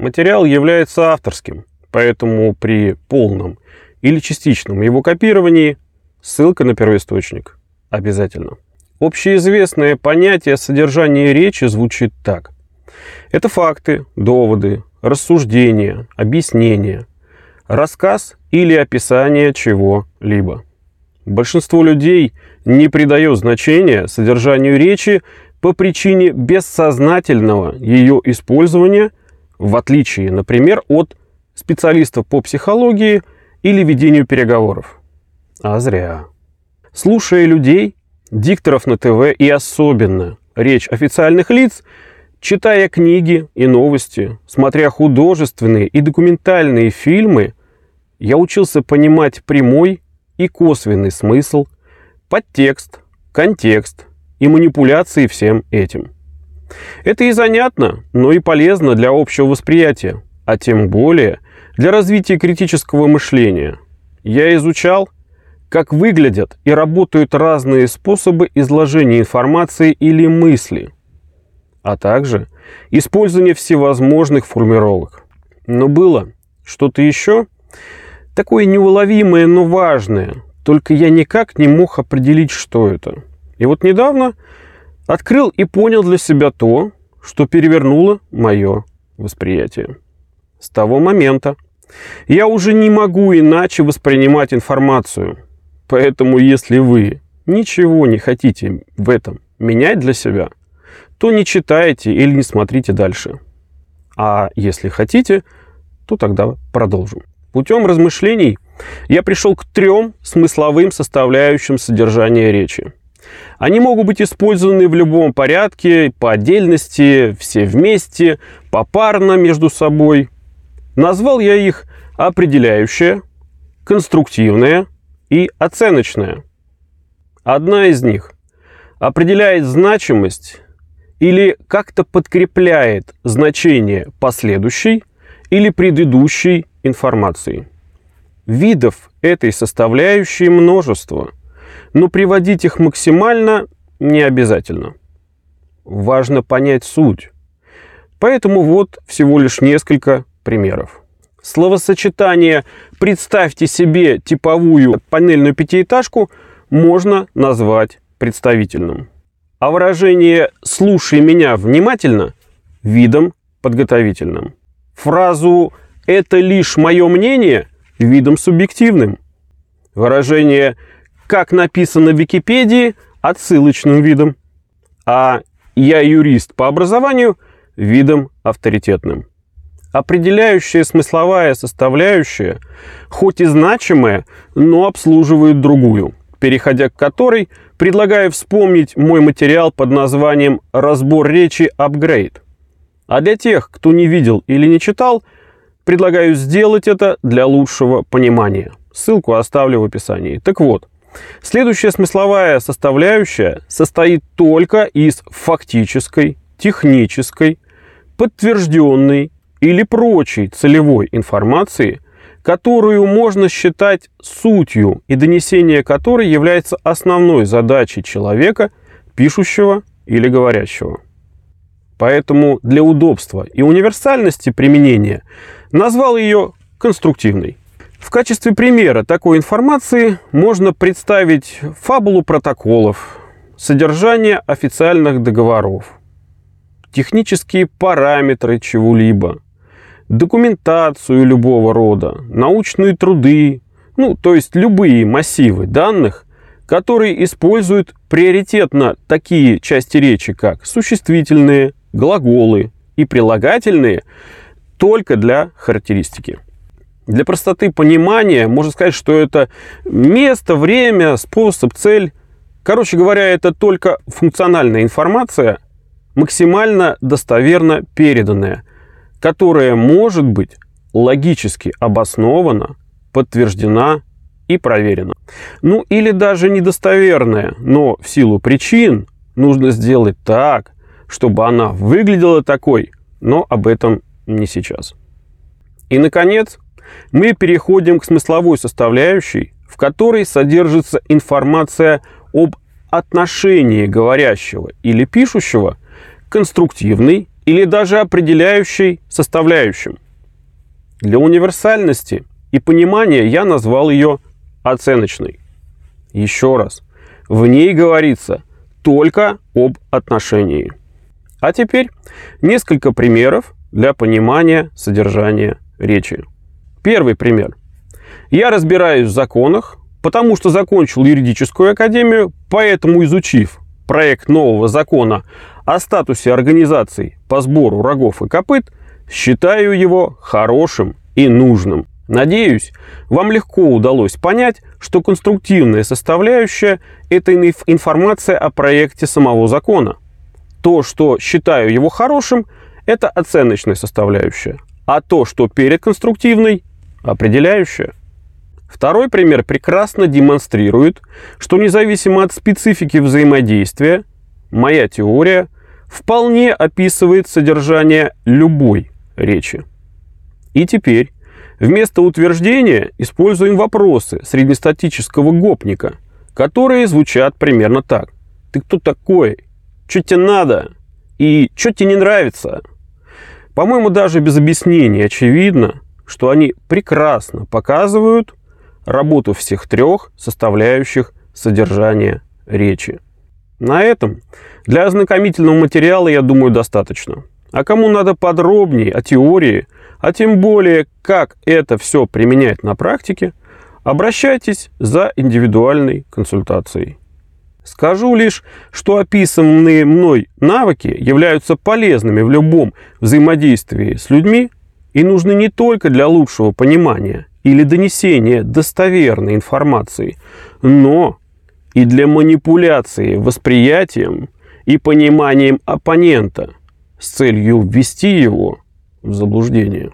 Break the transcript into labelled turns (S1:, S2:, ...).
S1: материал является авторским, поэтому при полном или частичном его копировании ссылка на первоисточник обязательно. Общеизвестное понятие содержания речи звучит так. Это факты, доводы, рассуждения, объяснения, рассказ или описание чего-либо. Большинство людей не придает значения содержанию речи по причине бессознательного ее использования, в отличие, например, от специалистов по психологии или ведению переговоров. А зря. Слушая людей, дикторов на ТВ и особенно речь официальных лиц, читая книги и новости, смотря художественные и документальные фильмы, я учился понимать прямой и косвенный смысл, подтекст, контекст и манипуляции всем этим. Это и занятно, но и полезно для общего восприятия, а тем более для развития критического мышления. Я изучал, как выглядят и работают разные способы изложения информации или мысли, а также использование всевозможных формировок. Но было что-то еще – такое неуловимое, но важное. Только я никак не мог определить, что это. И вот недавно открыл и понял для себя то, что перевернуло мое восприятие. С того момента я уже не могу иначе воспринимать информацию. Поэтому если вы ничего не хотите в этом менять для себя, то не читайте или не смотрите дальше. А если хотите, то тогда продолжим. Путем размышлений я пришел к трем смысловым составляющим содержания речи. Они могут быть использованы в любом порядке, по отдельности, все вместе, попарно между собой. Назвал я их определяющее, конструктивное и оценочное. Одна из них определяет значимость или как-то подкрепляет значение последующей или предыдущей информации. Видов этой составляющей множество, но приводить их максимально не обязательно. Важно понять суть. Поэтому вот всего лишь несколько примеров. Словосочетание «представьте себе типовую панельную пятиэтажку» можно назвать представительным. А выражение «слушай меня внимательно» – видом подготовительным. Фразу это лишь мое мнение видом субъективным. Выражение «как написано в Википедии» отсылочным видом, а «я юрист по образованию» видом авторитетным. Определяющая смысловая составляющая, хоть и значимая, но обслуживает другую, переходя к которой, предлагаю вспомнить мой материал под названием «Разбор речи апгрейд». А для тех, кто не видел или не читал – Предлагаю сделать это для лучшего понимания. Ссылку оставлю в описании. Так вот, следующая смысловая составляющая состоит только из фактической, технической, подтвержденной или прочей целевой информации, которую можно считать сутью и донесение которой является основной задачей человека, пишущего или говорящего. Поэтому для удобства и универсальности применения – назвал ее конструктивной. В качестве примера такой информации можно представить фабулу протоколов, содержание официальных договоров, технические параметры чего-либо, документацию любого рода, научные труды, ну, то есть любые массивы данных, которые используют приоритетно такие части речи, как существительные, глаголы и прилагательные – только для характеристики. Для простоты понимания можно сказать, что это место, время, способ, цель. Короче говоря, это только функциональная информация, максимально достоверно переданная, которая может быть логически обоснована, подтверждена и проверена. Ну или даже недостоверная, но в силу причин нужно сделать так, чтобы она выглядела такой, но об этом не сейчас. И, наконец, мы переходим к смысловой составляющей, в которой содержится информация об отношении говорящего или пишущего к конструктивной или даже определяющей составляющим. Для универсальности и понимания я назвал ее оценочной. Еще раз, в ней говорится только об отношении. А теперь несколько примеров для понимания содержания речи. Первый пример. Я разбираюсь в законах, потому что закончил юридическую академию, поэтому изучив проект нового закона о статусе организаций по сбору рогов и копыт, считаю его хорошим и нужным. Надеюсь, вам легко удалось понять, что конструктивная составляющая – это информация о проекте самого закона. То, что считаю его хорошим, это оценочная составляющая, а то, что перед определяющая. Второй пример прекрасно демонстрирует, что независимо от специфики взаимодействия, моя теория вполне описывает содержание любой речи. И теперь вместо утверждения используем вопросы среднестатического гопника, которые звучат примерно так. Ты кто такой? Что тебе надо? И что тебе не нравится? По-моему, даже без объяснений очевидно, что они прекрасно показывают работу всех трех составляющих содержания речи. На этом для ознакомительного материала, я думаю, достаточно. А кому надо подробнее о теории, а тем более, как это все применять на практике, обращайтесь за индивидуальной консультацией. Скажу лишь, что описанные мной навыки являются полезными в любом взаимодействии с людьми и нужны не только для лучшего понимания или донесения достоверной информации, но и для манипуляции восприятием и пониманием оппонента с целью ввести его в заблуждение.